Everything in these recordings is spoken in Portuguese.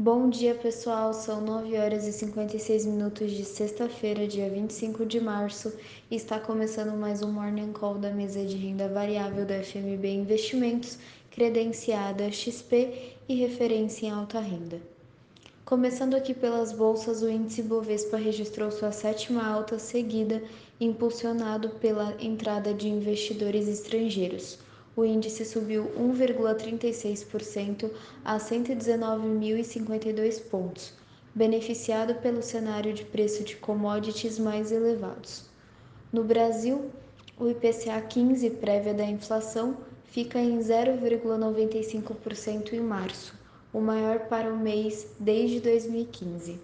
Bom dia, pessoal. São 9 horas e 56 minutos de sexta-feira, dia 25 de março, e está começando mais um Morning Call da mesa de renda variável da FMB Investimentos, credenciada XP e referência em alta renda. Começando aqui pelas bolsas, o índice Bovespa registrou sua sétima alta seguida, impulsionado pela entrada de investidores estrangeiros o índice subiu 1,36% a 119.052 pontos, beneficiado pelo cenário de preço de commodities mais elevados. No Brasil, o IPCA 15, prévia da inflação, fica em 0,95% em março, o maior para o mês desde 2015.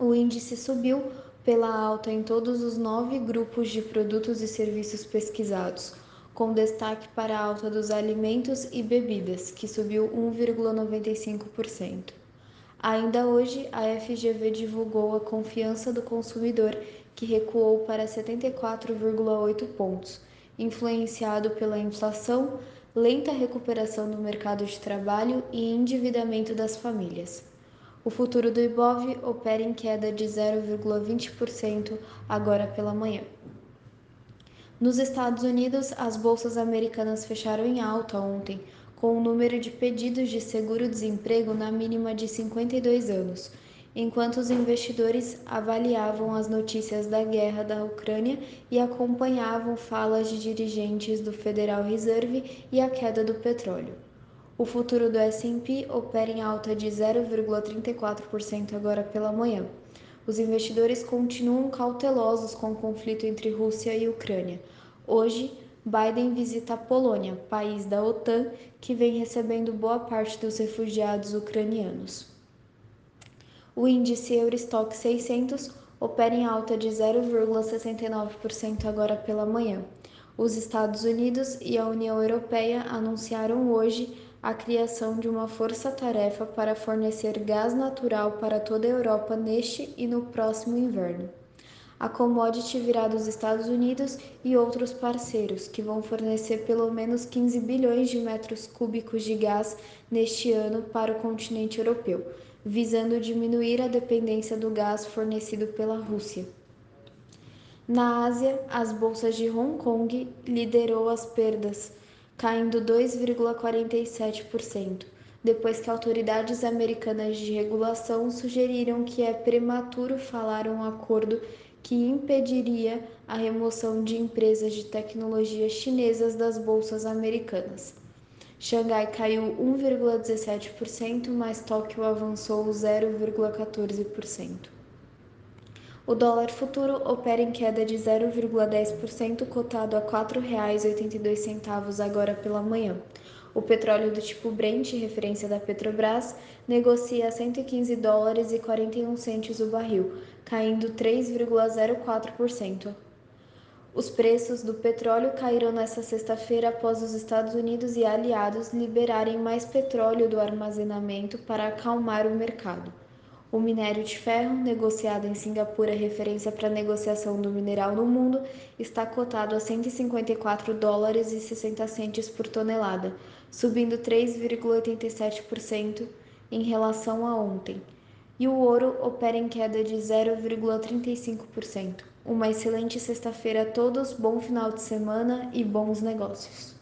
O índice subiu pela alta em todos os nove grupos de produtos e serviços pesquisados com destaque para a alta dos alimentos e bebidas, que subiu 1,95%. Ainda hoje, a FGV divulgou a confiança do consumidor, que recuou para 74,8 pontos, influenciado pela inflação, lenta recuperação do mercado de trabalho e endividamento das famílias. O futuro do Ibov opera em queda de 0,20% agora pela manhã. Nos Estados Unidos, as bolsas americanas fecharam em alta ontem, com o número de pedidos de seguro-desemprego na mínima de 52 anos, enquanto os investidores avaliavam as notícias da guerra da Ucrânia e acompanhavam falas de dirigentes do Federal Reserve e a queda do petróleo. O futuro do S&P opera em alta de 0,34% agora pela manhã. Os investidores continuam cautelosos com o conflito entre Rússia e Ucrânia. Hoje, Biden visita a Polônia, país da OTAN que vem recebendo boa parte dos refugiados ucranianos. O índice Eurostock 600 opera em alta de 0,69% agora pela manhã. Os Estados Unidos e a União Europeia anunciaram hoje a criação de uma força-tarefa para fornecer gás natural para toda a Europa neste e no próximo inverno. A commodity virá dos Estados Unidos e outros parceiros, que vão fornecer pelo menos 15 bilhões de metros cúbicos de gás neste ano para o continente europeu, visando diminuir a dependência do gás fornecido pela Rússia. Na Ásia, as bolsas de Hong Kong liderou as perdas caindo 2,47%, depois que autoridades americanas de regulação sugeriram que é prematuro falar um acordo que impediria a remoção de empresas de tecnologia chinesas das bolsas americanas. Xangai caiu 1,17%, mas Tóquio avançou 0,14%. O dólar futuro opera em queda de 0,10%, cotado a R$ 4,82 agora pela manhã. O petróleo do tipo Brent, referência da Petrobras, negocia a 115 dólares e 41 centes o barril, caindo 3,04%. Os preços do petróleo caíram nesta sexta-feira após os Estados Unidos e aliados liberarem mais petróleo do armazenamento para acalmar o mercado. O minério de ferro, negociado em Singapura, referência para a negociação do mineral no mundo, está cotado a 154 dólares e 60 centes por tonelada, subindo 3,87% em relação a ontem. E o ouro opera em queda de 0,35%. Uma excelente sexta-feira a todos, bom final de semana e bons negócios.